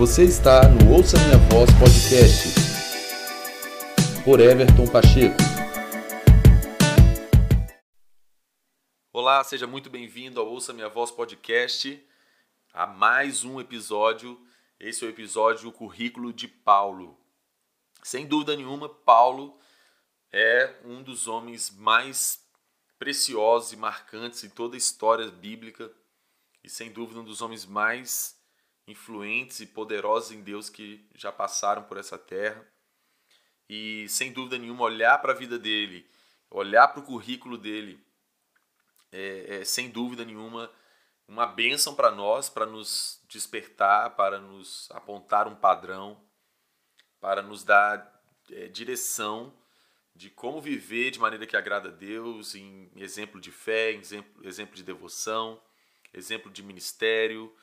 Você está no Ouça Minha Voz Podcast por Everton Pacheco. Olá, seja muito bem-vindo ao Ouça Minha Voz Podcast, a mais um episódio. Esse é o episódio O Currículo de Paulo. Sem dúvida nenhuma, Paulo é um dos homens mais preciosos e marcantes em toda a história bíblica e sem dúvida um dos homens mais influentes e poderosos em Deus que já passaram por essa terra. E sem dúvida nenhuma, olhar para a vida dele, olhar para o currículo dele, é, é, sem dúvida nenhuma uma bênção para nós, para nos despertar, para nos apontar um padrão, para nos dar é, direção de como viver de maneira que agrada a Deus, em exemplo de fé, em exemplo, exemplo de devoção, exemplo de ministério,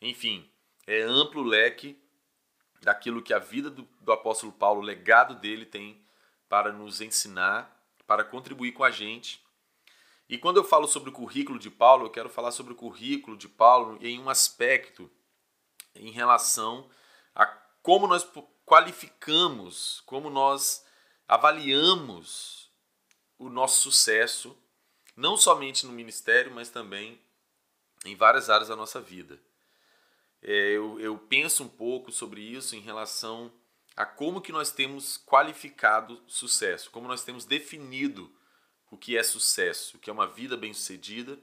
enfim, é amplo leque daquilo que a vida do, do apóstolo Paulo, o legado dele tem para nos ensinar, para contribuir com a gente. E quando eu falo sobre o currículo de Paulo, eu quero falar sobre o currículo de Paulo em um aspecto em relação a como nós qualificamos, como nós avaliamos o nosso sucesso, não somente no ministério, mas também em várias áreas da nossa vida. É, eu, eu penso um pouco sobre isso em relação a como que nós temos qualificado sucesso, como nós temos definido o que é sucesso, o que é uma vida bem-sucedida.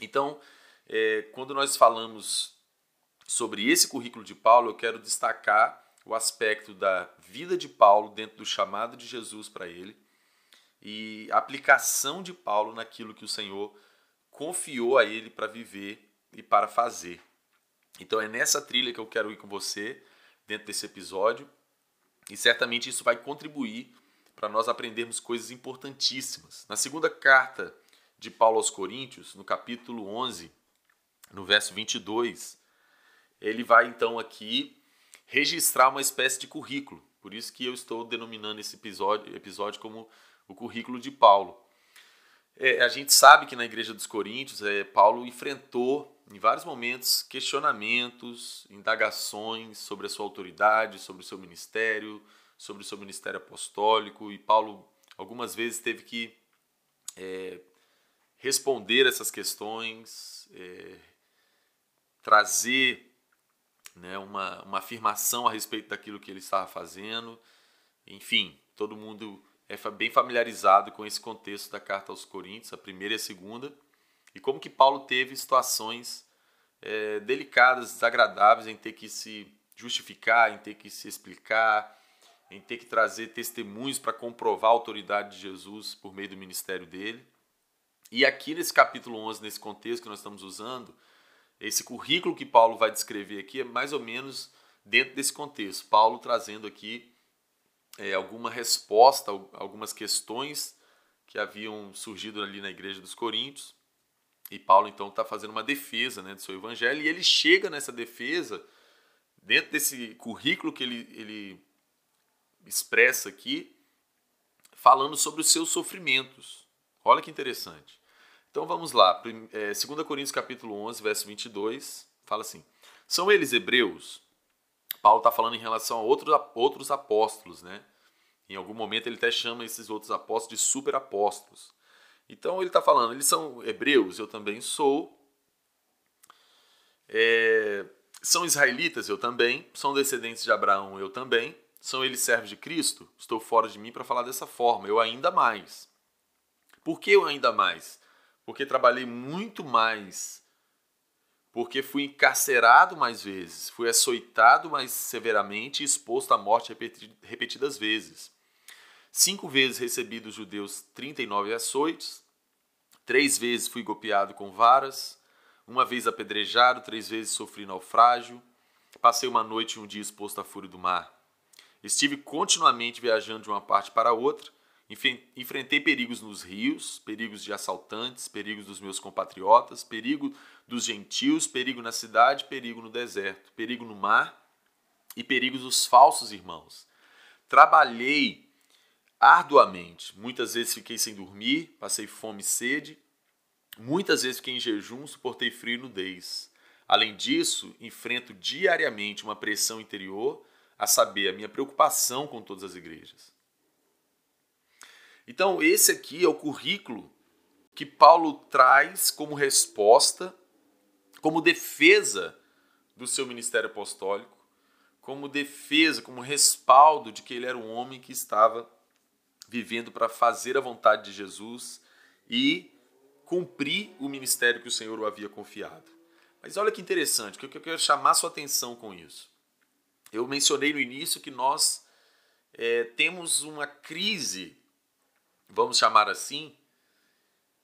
Então, é, quando nós falamos sobre esse currículo de Paulo, eu quero destacar o aspecto da vida de Paulo dentro do chamado de Jesus para ele e a aplicação de Paulo naquilo que o Senhor confiou a ele para viver e para fazer. Então é nessa trilha que eu quero ir com você dentro desse episódio e certamente isso vai contribuir para nós aprendermos coisas importantíssimas. Na segunda carta de Paulo aos Coríntios, no capítulo 11, no verso 22, ele vai então aqui registrar uma espécie de currículo. Por isso que eu estou denominando esse episódio, episódio como o currículo de Paulo. É, a gente sabe que na igreja dos Coríntios, é, Paulo enfrentou em vários momentos questionamentos, indagações sobre a sua autoridade, sobre o seu ministério, sobre o seu ministério apostólico, e Paulo algumas vezes teve que é, responder essas questões, é, trazer né, uma, uma afirmação a respeito daquilo que ele estava fazendo. Enfim, todo mundo é bem familiarizado com esse contexto da carta aos Coríntios, a primeira e a segunda, e como que Paulo teve situações é, delicadas, desagradáveis em ter que se justificar, em ter que se explicar, em ter que trazer testemunhos para comprovar a autoridade de Jesus por meio do ministério dele. E aqui nesse capítulo 11, nesse contexto que nós estamos usando, esse currículo que Paulo vai descrever aqui é mais ou menos dentro desse contexto. Paulo trazendo aqui é, alguma resposta, algumas questões que haviam surgido ali na igreja dos Coríntios. E Paulo então está fazendo uma defesa né, do seu evangelho e ele chega nessa defesa, dentro desse currículo que ele, ele expressa aqui, falando sobre os seus sofrimentos. Olha que interessante. Então vamos lá, 2 é, Coríntios capítulo 11, verso 22, fala assim, são eles hebreus? Paulo está falando em relação a outros, outros apóstolos, né? Em algum momento ele até chama esses outros apóstolos de superapóstolos. Então ele está falando, eles são hebreus, eu também sou. É, são israelitas, eu também. São descendentes de Abraão, eu também. São eles servos de Cristo? Estou fora de mim para falar dessa forma, eu ainda mais. Por que eu ainda mais? Porque trabalhei muito mais. Porque fui encarcerado mais vezes, fui açoitado mais severamente e exposto à morte repetidas vezes. Cinco vezes recebi dos judeus 39 açoites, três vezes fui golpeado com varas, uma vez apedrejado, três vezes sofri naufrágio, passei uma noite e um dia exposto à fúria do mar. Estive continuamente viajando de uma parte para outra, enfrentei perigos nos rios, perigos de assaltantes, perigos dos meus compatriotas, perigo dos gentios, perigo na cidade, perigo no deserto, perigo no mar e perigos dos falsos irmãos. Trabalhei arduamente. Muitas vezes fiquei sem dormir, passei fome e sede. Muitas vezes fiquei em jejum, suportei frio e nudez. Além disso, enfrento diariamente uma pressão interior, a saber, a minha preocupação com todas as igrejas. Então, esse aqui é o currículo que Paulo traz como resposta, como defesa do seu ministério apostólico, como defesa, como respaldo de que ele era um homem que estava vivendo para fazer a vontade de Jesus e cumprir o ministério que o Senhor o havia confiado. Mas olha que interessante, o que eu quero chamar sua atenção com isso. Eu mencionei no início que nós é, temos uma crise, vamos chamar assim,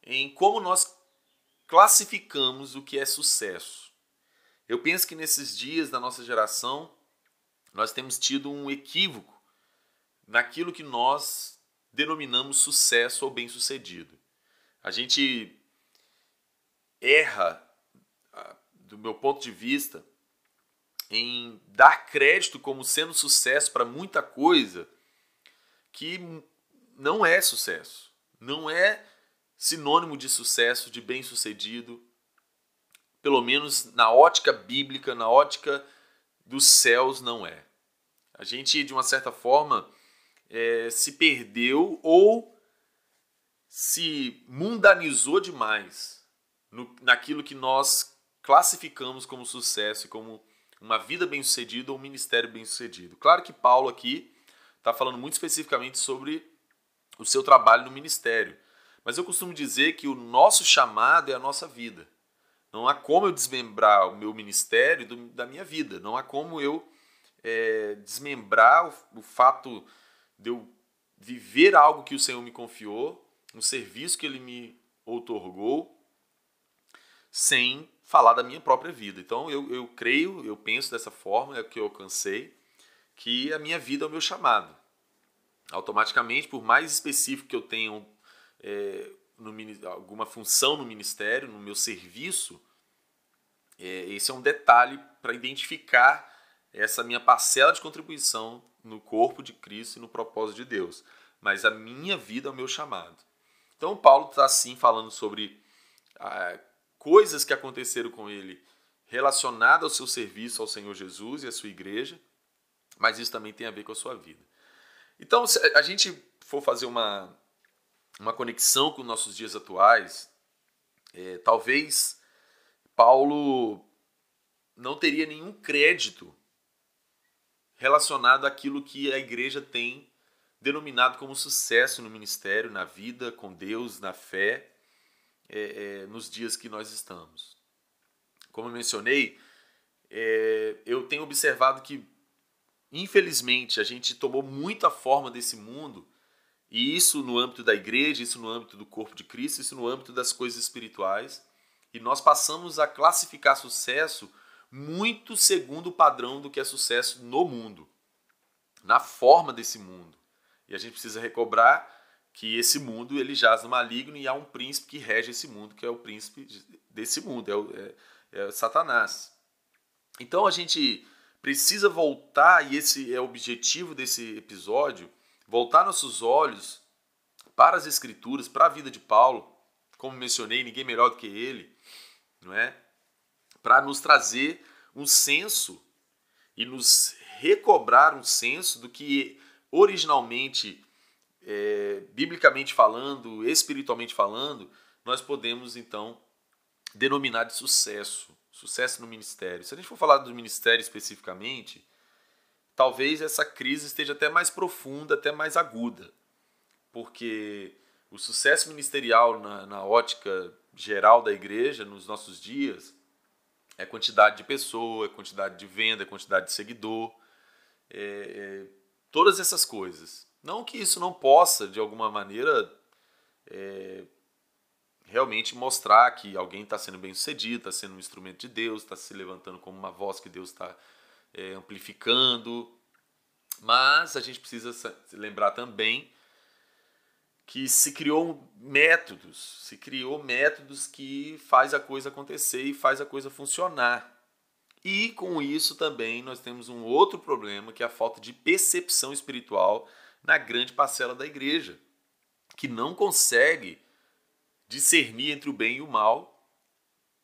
em como nós classificamos o que é sucesso. Eu penso que nesses dias da nossa geração nós temos tido um equívoco naquilo que nós denominamos sucesso ou bem-sucedido. A gente erra, do meu ponto de vista, em dar crédito como sendo sucesso para muita coisa que não é sucesso. Não é sinônimo de sucesso, de bem-sucedido, pelo menos na ótica bíblica, na ótica dos céus, não é. A gente, de uma certa forma, é, se perdeu ou se mundanizou demais no, naquilo que nós classificamos como sucesso e como uma vida bem-sucedida ou um ministério bem-sucedido. Claro que Paulo aqui está falando muito especificamente sobre o seu trabalho no ministério, mas eu costumo dizer que o nosso chamado é a nossa vida. Não há como eu desmembrar o meu ministério do, da minha vida. Não há como eu é, desmembrar o, o fato de eu viver algo que o Senhor me confiou, um serviço que Ele me outorgou, sem falar da minha própria vida. Então eu, eu creio, eu penso dessa forma, é o que eu alcancei, que a minha vida é o meu chamado. Automaticamente, por mais específico que eu tenha é, no, alguma função no ministério, no meu serviço, é, esse é um detalhe para identificar essa minha parcela de contribuição no corpo de Cristo e no propósito de Deus. Mas a minha vida é o meu chamado. Então, Paulo está assim falando sobre ah, coisas que aconteceram com ele relacionadas ao seu serviço ao Senhor Jesus e à sua igreja, mas isso também tem a ver com a sua vida. Então, se a gente for fazer uma, uma conexão com nossos dias atuais, é, talvez Paulo não teria nenhum crédito relacionado àquilo que a igreja tem denominado como sucesso no ministério, na vida com Deus, na fé, é, é, nos dias que nós estamos. Como eu mencionei, é, eu tenho observado que, infelizmente, a gente tomou muita forma desse mundo, e isso no âmbito da igreja, isso no âmbito do corpo de Cristo, isso no âmbito das coisas espirituais, e nós passamos a classificar sucesso muito segundo o padrão do que é sucesso no mundo, na forma desse mundo. E a gente precisa recobrar que esse mundo ele jaz no maligno e há um príncipe que rege esse mundo, que é o príncipe desse mundo, é, o, é, é Satanás. Então a gente precisa voltar, e esse é o objetivo desse episódio, voltar nossos olhos para as Escrituras, para a vida de Paulo, como mencionei, ninguém melhor do que ele, não é? para nos trazer um senso e nos recobrar um senso do que originalmente, é, biblicamente falando, espiritualmente falando, nós podemos então denominar de sucesso, sucesso no ministério. Se a gente for falar do ministério especificamente, talvez essa crise esteja até mais profunda, até mais aguda, porque o sucesso ministerial na, na ótica geral da igreja nos nossos dias é quantidade de pessoa, é quantidade de venda, é quantidade de seguidor, é, é, todas essas coisas. Não que isso não possa, de alguma maneira, é, realmente mostrar que alguém está sendo bem sucedido, está sendo um instrumento de Deus, está se levantando como uma voz que Deus está é, amplificando. Mas a gente precisa lembrar também que se criou métodos, se criou métodos que faz a coisa acontecer e faz a coisa funcionar. E com isso também nós temos um outro problema, que é a falta de percepção espiritual na grande parcela da igreja, que não consegue discernir entre o bem e o mal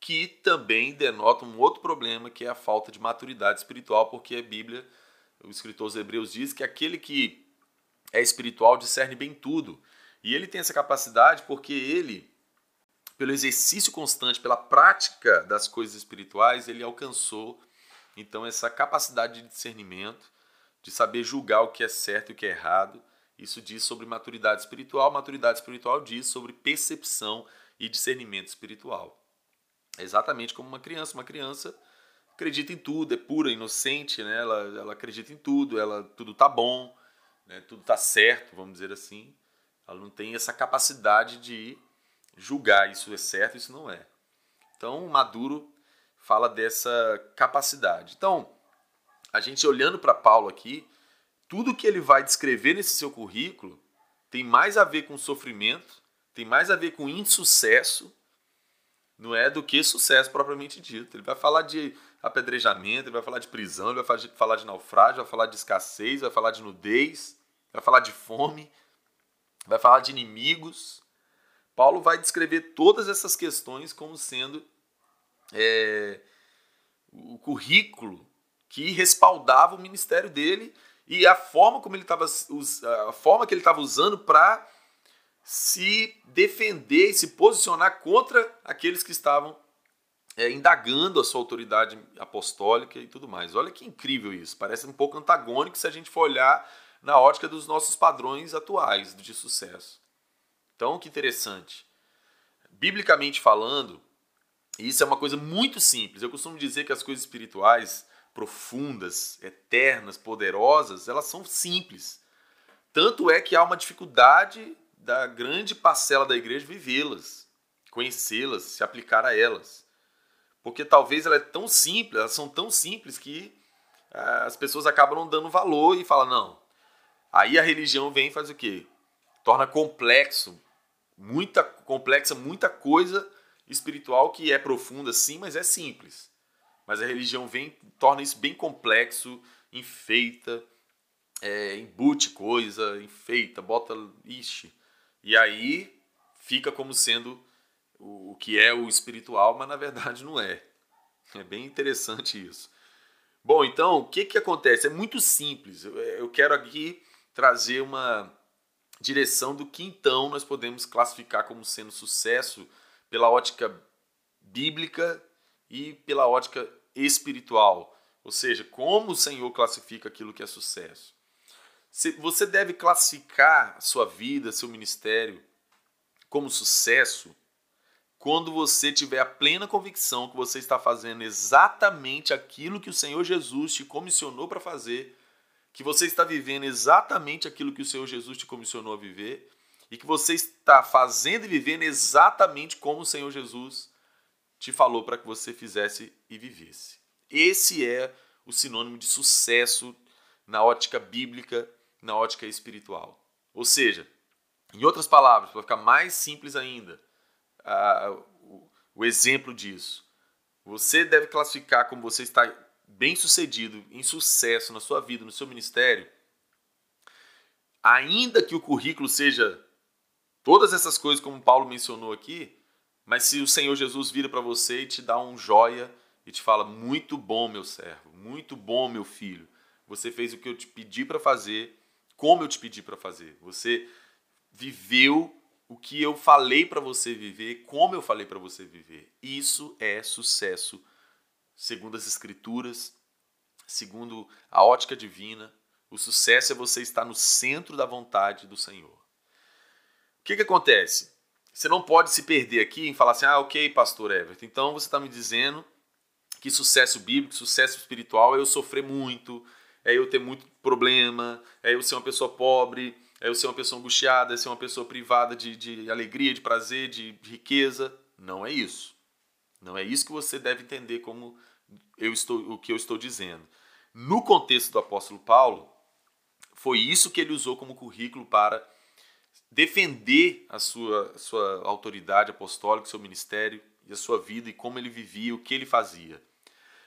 que também denota um outro problema, que é a falta de maturidade espiritual, porque a Bíblia, o escritor aos Hebreus diz que aquele que é espiritual discerne bem tudo. E ele tem essa capacidade porque ele, pelo exercício constante, pela prática das coisas espirituais, ele alcançou então essa capacidade de discernimento, de saber julgar o que é certo e o que é errado. Isso diz sobre maturidade espiritual. Maturidade espiritual diz sobre percepção e discernimento espiritual. É exatamente como uma criança. Uma criança acredita em tudo, é pura, inocente, né? ela, ela acredita em tudo, ela tudo tá bom, né? tudo tá certo, vamos dizer assim. Ela não tem essa capacidade de julgar isso é certo, isso não é. Então, Maduro fala dessa capacidade. Então, a gente olhando para Paulo aqui, tudo que ele vai descrever nesse seu currículo tem mais a ver com sofrimento, tem mais a ver com insucesso não é do que sucesso propriamente dito. Ele vai falar de apedrejamento, ele vai falar de prisão, ele vai falar de naufrágio, vai falar de escassez, vai falar de nudez, vai falar de fome, vai falar de inimigos. Paulo vai descrever todas essas questões como sendo é, o currículo que respaldava o ministério dele e a forma como ele estava a forma que ele estava usando para se defender e se posicionar contra aqueles que estavam é, indagando a sua autoridade apostólica e tudo mais. Olha que incrível isso. Parece um pouco antagônico se a gente for olhar na ótica dos nossos padrões atuais de sucesso. Então, que interessante. Biblicamente falando, isso é uma coisa muito simples. Eu costumo dizer que as coisas espirituais profundas, eternas, poderosas, elas são simples. Tanto é que há uma dificuldade da grande parcela da igreja vivê-las, conhecê-las, se aplicar a elas. Porque talvez ela é tão simples, elas são tão simples que ah, as pessoas acabam não dando valor e falam, não. Aí a religião vem e faz o quê? Torna complexo, muita complexa, muita coisa espiritual que é profunda sim, mas é simples. Mas a religião vem, torna isso bem complexo, enfeita, é, embute coisa, enfeita, bota, ixi, e aí fica como sendo o, que é o espiritual, mas na verdade não é. É bem interessante isso. Bom, então, o que, que acontece? É muito simples. Eu quero aqui trazer uma direção do que então nós podemos classificar como sendo sucesso pela ótica bíblica e pela ótica espiritual. Ou seja, como o Senhor classifica aquilo que é sucesso. Você deve classificar sua vida, seu ministério como sucesso quando você tiver a plena convicção que você está fazendo exatamente aquilo que o Senhor Jesus te comissionou para fazer, que você está vivendo exatamente aquilo que o Senhor Jesus te comissionou a viver e que você está fazendo e vivendo exatamente como o Senhor Jesus te falou para que você fizesse e vivesse. Esse é o sinônimo de sucesso na ótica bíblica na ótica espiritual. Ou seja, em outras palavras, para ficar mais simples ainda, o, o exemplo disso, você deve classificar como você está bem sucedido, em sucesso na sua vida, no seu ministério, ainda que o currículo seja todas essas coisas como Paulo mencionou aqui, mas se o Senhor Jesus vira para você e te dá um joia e te fala: Muito bom, meu servo, muito bom, meu filho, você fez o que eu te pedi para fazer como eu te pedi para fazer. Você viveu o que eu falei para você viver, como eu falei para você viver. Isso é sucesso, segundo as Escrituras, segundo a ótica divina. O sucesso é você estar no centro da vontade do Senhor. O que, que acontece? Você não pode se perder aqui em falar assim, ah, ok, pastor Everton, então você está me dizendo que sucesso bíblico, sucesso espiritual é eu sofrer muito, é eu ter muito problema, é eu ser uma pessoa pobre, é eu ser uma pessoa angustiada, é ser uma pessoa privada de, de alegria, de prazer, de, de riqueza. Não é isso. Não é isso que você deve entender como eu estou, o que eu estou dizendo. No contexto do apóstolo Paulo, foi isso que ele usou como currículo para defender a sua, sua autoridade apostólica, seu ministério e a sua vida e como ele vivia, o que ele fazia.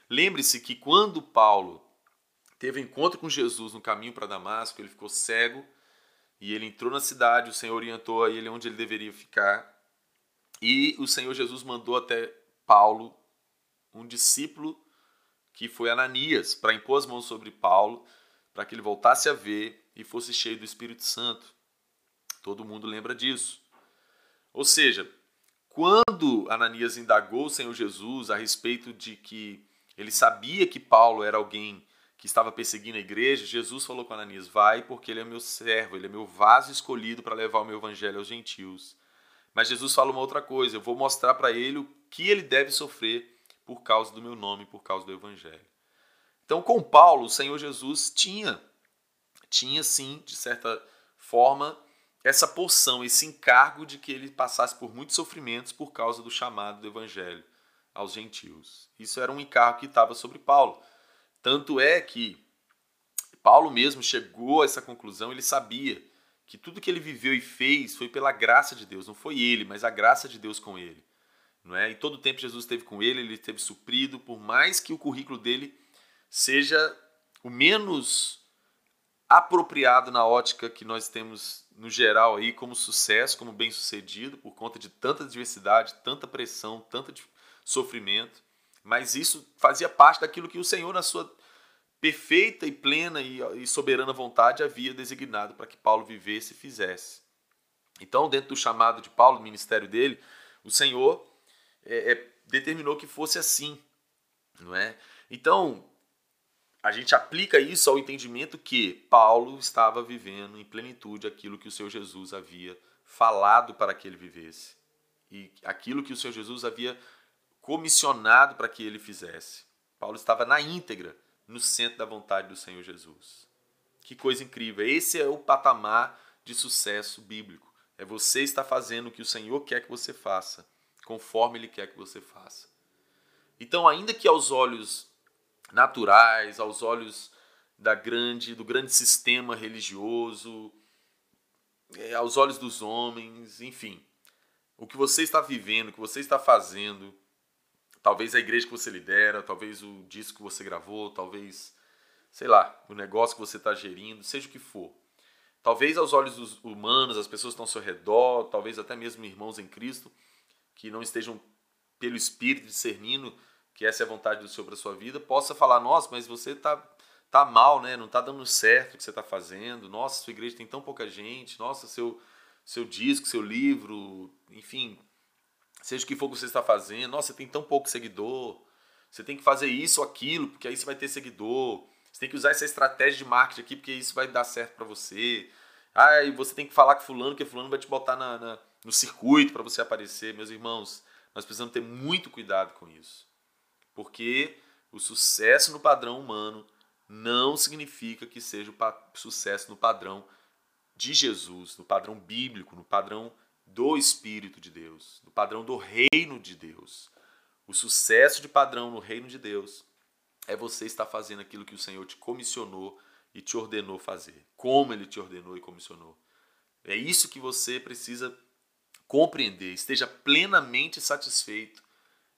Lembre-se que quando Paulo teve encontro com Jesus no caminho para Damasco, ele ficou cego e ele entrou na cidade, o Senhor orientou a ele onde ele deveria ficar. E o Senhor Jesus mandou até Paulo, um discípulo que foi Ananias, para impor as mãos sobre Paulo, para que ele voltasse a ver e fosse cheio do Espírito Santo. Todo mundo lembra disso. Ou seja, quando Ananias indagou o Senhor Jesus a respeito de que ele sabia que Paulo era alguém que estava perseguindo a igreja, Jesus falou com Ananias: Vai, porque ele é meu servo, ele é meu vaso escolhido para levar o meu evangelho aos gentios. Mas Jesus fala uma outra coisa: eu vou mostrar para ele o que ele deve sofrer por causa do meu nome, por causa do evangelho. Então, com Paulo, o Senhor Jesus tinha, tinha sim, de certa forma, essa porção, esse encargo de que ele passasse por muitos sofrimentos por causa do chamado do evangelho aos gentios. Isso era um encargo que estava sobre Paulo. Tanto é que Paulo mesmo chegou a essa conclusão, ele sabia que tudo que ele viveu e fez foi pela graça de Deus, não foi ele, mas a graça de Deus com ele. Não é? E todo o tempo Jesus esteve com ele, ele esteve suprido, por mais que o currículo dele seja o menos apropriado na ótica que nós temos no geral aí como sucesso, como bem-sucedido, por conta de tanta diversidade, tanta pressão, tanto sofrimento, mas isso fazia parte daquilo que o Senhor na sua perfeita e plena e soberana vontade havia designado para que Paulo vivesse e fizesse. Então, dentro do chamado de Paulo, do ministério dele, o Senhor é, é, determinou que fosse assim, não é? Então, a gente aplica isso ao entendimento que Paulo estava vivendo em plenitude aquilo que o Senhor Jesus havia falado para que ele vivesse e aquilo que o Senhor Jesus havia comissionado para que ele fizesse. Paulo estava na íntegra no centro da vontade do Senhor Jesus. Que coisa incrível! Esse é o patamar de sucesso bíblico. É você estar fazendo o que o Senhor quer que você faça, conforme Ele quer que você faça. Então, ainda que aos olhos naturais, aos olhos da grande, do grande sistema religioso, é, aos olhos dos homens, enfim, o que você está vivendo, o que você está fazendo, Talvez a igreja que você lidera, talvez o disco que você gravou, talvez, sei lá, o negócio que você está gerindo, seja o que for. Talvez aos olhos dos humanos, as pessoas que estão ao seu redor, talvez até mesmo irmãos em Cristo, que não estejam pelo Espírito discernindo que essa é a vontade do Senhor para sua vida, possa falar, nossa, mas você está tá mal, né? Não está dando certo o que você está fazendo. Nossa, sua igreja tem tão pouca gente. Nossa, seu seu disco, seu livro, enfim, seja o que for que você está fazendo, nossa, você tem tão pouco seguidor, você tem que fazer isso ou aquilo, porque aí você vai ter seguidor. Você tem que usar essa estratégia de marketing aqui, porque isso vai dar certo para você. Ah, e você tem que falar com fulano, que fulano vai te botar na, na no circuito para você aparecer. Meus irmãos, nós precisamos ter muito cuidado com isso. Porque o sucesso no padrão humano não significa que seja o sucesso no padrão de Jesus, no padrão bíblico, no padrão do Espírito de Deus, do padrão do reino de Deus. O sucesso de padrão no reino de Deus é você estar fazendo aquilo que o Senhor te comissionou e te ordenou fazer, como ele te ordenou e comissionou. É isso que você precisa compreender, esteja plenamente satisfeito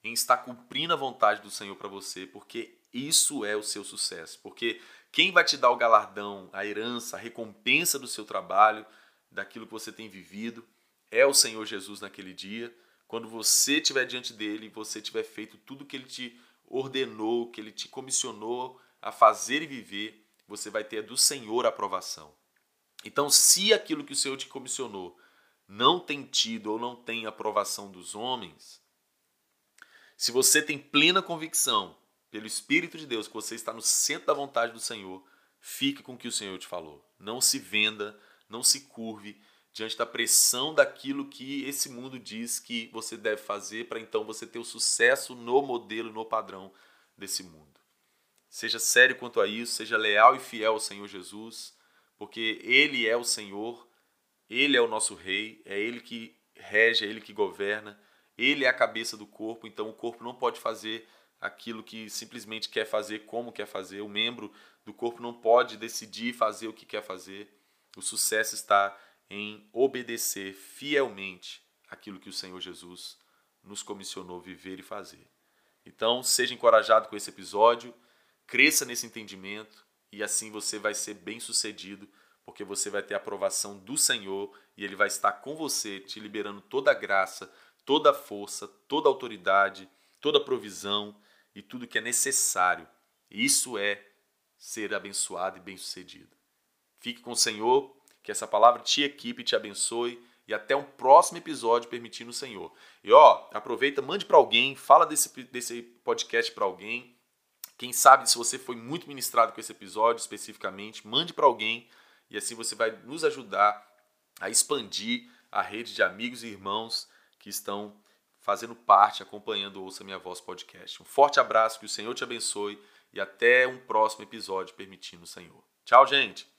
em estar cumprindo a vontade do Senhor para você, porque isso é o seu sucesso. Porque quem vai te dar o galardão, a herança, a recompensa do seu trabalho, daquilo que você tem vivido, é o Senhor Jesus naquele dia, quando você estiver diante dele, você tiver feito tudo que ele te ordenou, que ele te comissionou a fazer e viver, você vai ter do Senhor a aprovação. Então, se aquilo que o Senhor te comissionou não tem tido ou não tem aprovação dos homens, se você tem plena convicção pelo Espírito de Deus que você está no centro da vontade do Senhor, fique com o que o Senhor te falou. Não se venda, não se curve, diante da pressão daquilo que esse mundo diz que você deve fazer para então você ter o sucesso no modelo, no padrão desse mundo. Seja sério quanto a isso, seja leal e fiel ao Senhor Jesus, porque Ele é o Senhor, Ele é o nosso Rei, é Ele que rege, é Ele que governa, Ele é a cabeça do corpo, então o corpo não pode fazer aquilo que simplesmente quer fazer, como quer fazer, o membro do corpo não pode decidir fazer o que quer fazer. O sucesso está em obedecer fielmente aquilo que o Senhor Jesus nos comissionou viver e fazer. Então, seja encorajado com esse episódio, cresça nesse entendimento e assim você vai ser bem-sucedido, porque você vai ter a aprovação do Senhor e ele vai estar com você, te liberando toda a graça, toda a força, toda a autoridade, toda a provisão e tudo que é necessário. Isso é ser abençoado e bem-sucedido. Fique com o Senhor, que essa palavra te equipe te abençoe. E até um próximo episódio, permitindo o Senhor. E ó, aproveita, mande para alguém, fala desse, desse podcast para alguém. Quem sabe se você foi muito ministrado com esse episódio especificamente, mande para alguém e assim você vai nos ajudar a expandir a rede de amigos e irmãos que estão fazendo parte, acompanhando o Ouça Minha Voz podcast. Um forte abraço, que o Senhor te abençoe e até um próximo episódio, permitindo o Senhor. Tchau, gente!